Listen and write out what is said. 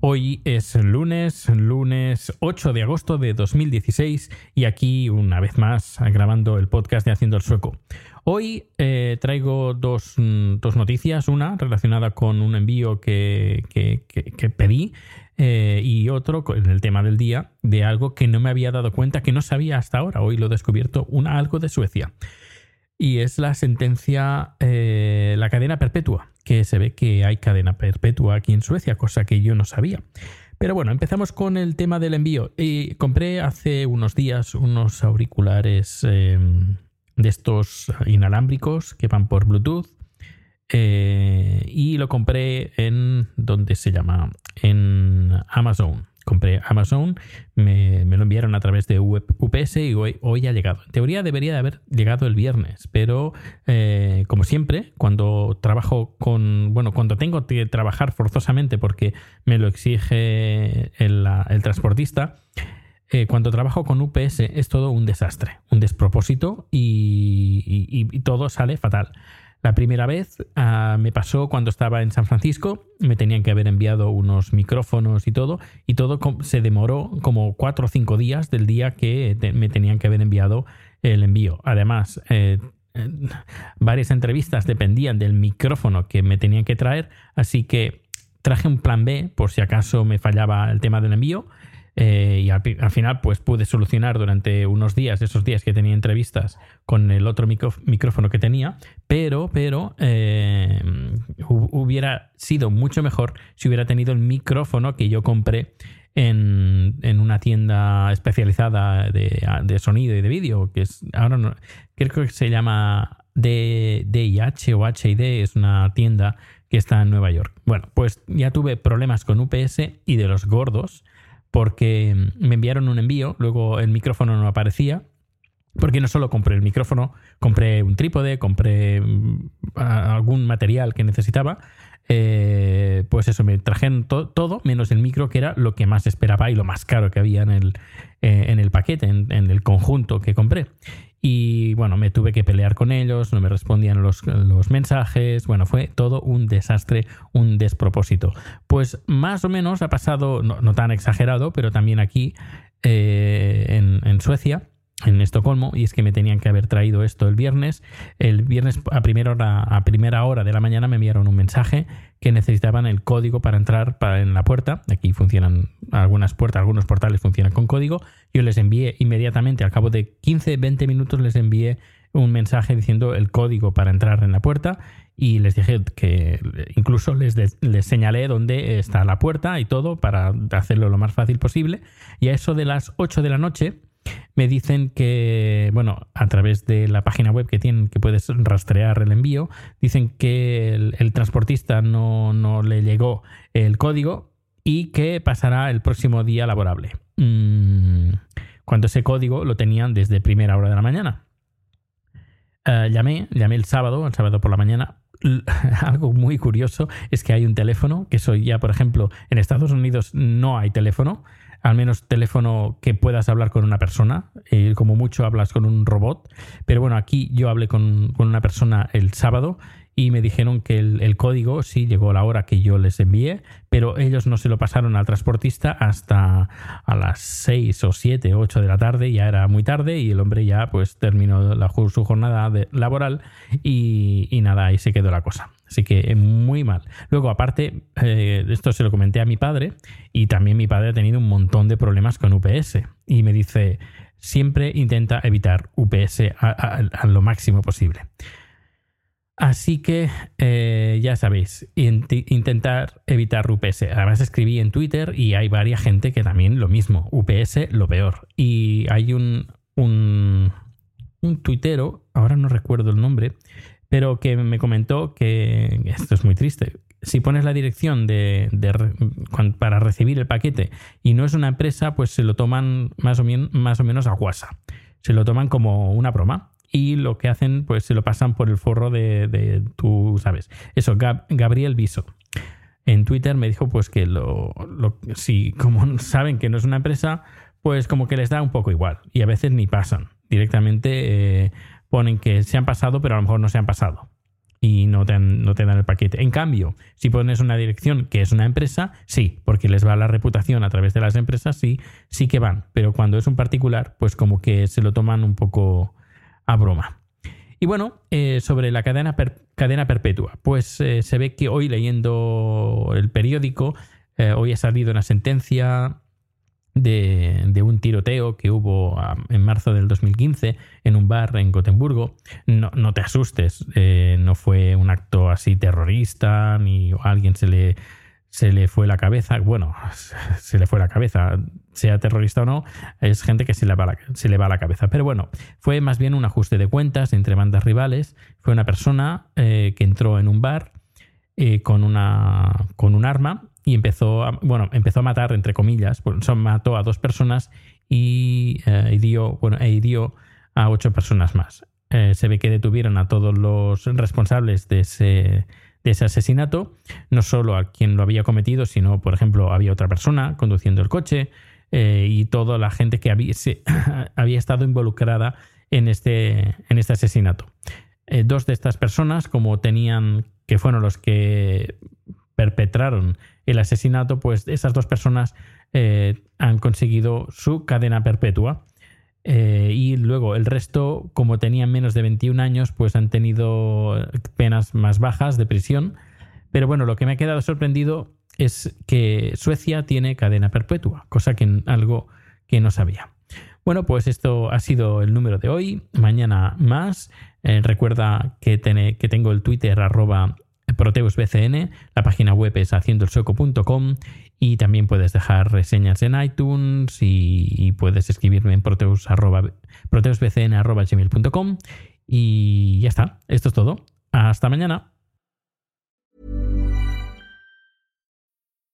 Hoy es lunes, lunes 8 de agosto de 2016 y aquí una vez más grabando el podcast de Haciendo el Sueco. Hoy eh, traigo dos, mm, dos noticias, una relacionada con un envío que, que- pedí eh, y otro con el tema del día de algo que no me había dado cuenta, que no sabía hasta ahora. Hoy lo he descubierto, una, algo de Suecia y es la sentencia, eh, la cadena perpetua, que se ve que hay cadena perpetua aquí en Suecia, cosa que yo no sabía. Pero bueno, empezamos con el tema del envío. Y compré hace unos días unos auriculares eh, de estos inalámbricos que van por Bluetooth. eh, y lo compré en, ¿dónde se llama? En Amazon. Compré Amazon, me, me lo enviaron a través de UPS y hoy, hoy ha llegado. En teoría debería de haber llegado el viernes, pero eh, como siempre, cuando trabajo con, bueno, cuando tengo que trabajar forzosamente porque me lo exige el, transportista, eh, cuando trabajo con UPS es todo un desastre, un despropósito y todo sale fatal. La primera vez ah, me pasó cuando estaba en San Francisco, me tenían que haber enviado unos micrófonos y todo, y todo se demoró como cuatro o cinco días del día que te- me tenían que haber enviado el envío. Además, eh, eh, varias entrevistas dependían del micrófono que me tenían que traer, así que traje un plan B por si acaso me fallaba el tema del envío. Eh, y al, final, pues pude solucionar durante unos días, esos días que tenía entrevistas, con el otro micrófono que tenía. Pero, pero eh, hu- hubiera sido mucho mejor si hubiera tenido el micrófono que yo compré en, en una tienda especializada de, de sonido y de vídeo, que es ahora creo que se llama DIH o HID, es una tienda que está en Nueva York. Bueno, pues ya tuve problemas con UPS y de los gordos, porque me enviaron un envío, luego el micrófono no aparecía, porque no solo compré el micrófono, compré un trípode, compré mm, algún material que necesitaba. eh, pues eso, me trajeron to- todo menos el micro, que era lo que más esperaba y lo más caro que había en el, eh, en el paquete, en el conjunto que compré. Y bueno, me tuve que pelear con ellos, no me respondían los, los mensajes, bueno, fue todo un desastre, un despropósito. Pues más o menos ha pasado, no, tan exagerado, pero también aquí eh, en, en Suecia, en Estocolmo, y es que me tenían que haber traído esto el viernes. El viernes a primera hora, a primera hora de la mañana me enviaron un mensaje que necesitaban el código para entrar en la puerta. Aquí funcionan algunas puertas, algunos portales funcionan con código. Yo les envié inmediatamente, al cabo de 15, 20 minutos, les envié un mensaje diciendo el código para entrar en la puerta y les dije que incluso les, les señalé dónde está la puerta y todo para hacerlo lo más fácil posible. Y a eso de las 8 de la noche me dicen que, bueno, a través de la página web que tienen, que puedes rastrear el envío, dicen que el, el transportista no, no le llegó el código y que pasará el próximo día laborable. Mm, cuando ese código lo tenían desde primera hora de la mañana. Eh, llamé, llamé el sábado, el sábado por la mañana, algo muy curioso es que hay un teléfono, que soy ya, por ejemplo, en Estados Unidos no hay teléfono, al menos teléfono que puedas hablar con una persona, eh, como mucho hablas con un robot, pero bueno, aquí yo hablé con una persona el sábado y me dijeron que el, código sí llegó a la hora que yo les envié, pero ellos no se lo pasaron al transportista hasta a las 6 o 7 o 8 de la tarde, ya era muy tarde y el hombre ya pues terminó la, su jornada laboral y, nada, ahí se quedó la cosa. Así que eh, muy mal. Luego, aparte, eh, esto se lo comenté a mi padre y también mi padre ha tenido un montón de problemas con UPS y me dice, siempre intenta evitar UPS a lo máximo posible. Así que eh, ya sabéis, intentar evitar UPS. Además escribí en Twitter y hay varias gente que también lo mismo, UPS lo peor. Y hay un, un, un tuitero, ahora no recuerdo el nombre, pero que me comentó que esto es muy triste. Si pones la dirección de, para recibir el paquete y no es una empresa, pues se lo toman más o, más o menos a guasa. Se lo toman como una broma y lo que hacen, pues se lo pasan por el forro de, de tú sabes. Eso, Gabriel Viso. En Twitter me dijo pues que lo, si como saben que no es una empresa, pues como que les da un poco igual y a veces ni pasan. Directamente eh, ponen que se han pasado, pero a lo mejor no se han pasado y no te, no te dan el paquete. En cambio, si pones una dirección que es una empresa, sí, porque les va la reputación a través de las empresas, sí, sí que van. Pero cuando es un particular, pues como que se lo toman un poco a broma. Y bueno, eh, sobre la cadena, cadena perpetua, pues eh, se ve que hoy leyendo el periódico, eh, hoy ha salido una sentencia de, un tiroteo que hubo en marzo del 2015 en un bar en Gotemburgo. No, no te asustes, no fue un acto así terrorista, ni alguien se le se le fue la cabeza, bueno, se le fue la cabeza, sea terrorista o no, es gente que se le va la, se le va la cabeza. Pero bueno, fue más bien un ajuste de cuentas entre bandas rivales. Fue una persona eh, que entró en un bar eh, con, una, con un arma y empezó a, bueno, empezó a matar, entre comillas, pues, mató a dos personas y eh, bueno, e hirió a ocho personas más. se ve que detuvieron a todos los responsables de ese de ese asesinato, no solo a quien lo había cometido, sino, por ejemplo, había otra persona conduciendo el coche eh, y toda la gente que había, había estado involucrada en este, este asesinato. Eh, dos de estas personas, como tenían, que fueron los que perpetraron el asesinato, pues esas dos personas eh, han conseguido su cadena perpetua y luego el resto, como tenían menos de 21 años, pues han tenido penas más bajas de prisión. Pero bueno, lo que me ha quedado sorprendido es que Suecia tiene cadena perpetua, cosa que algo que no sabía. Bueno, pues esto ha sido el número de hoy. Mañana más. Eh, recuerda que, que tengo el Twitter arroba ProteusBCN, la página web es haciendoelsueco.com y también puedes dejar reseñas en iTunes y, puedes escribirme en proteus, proteusbcn.gmail.com y ya está, esto es todo. Hasta mañana.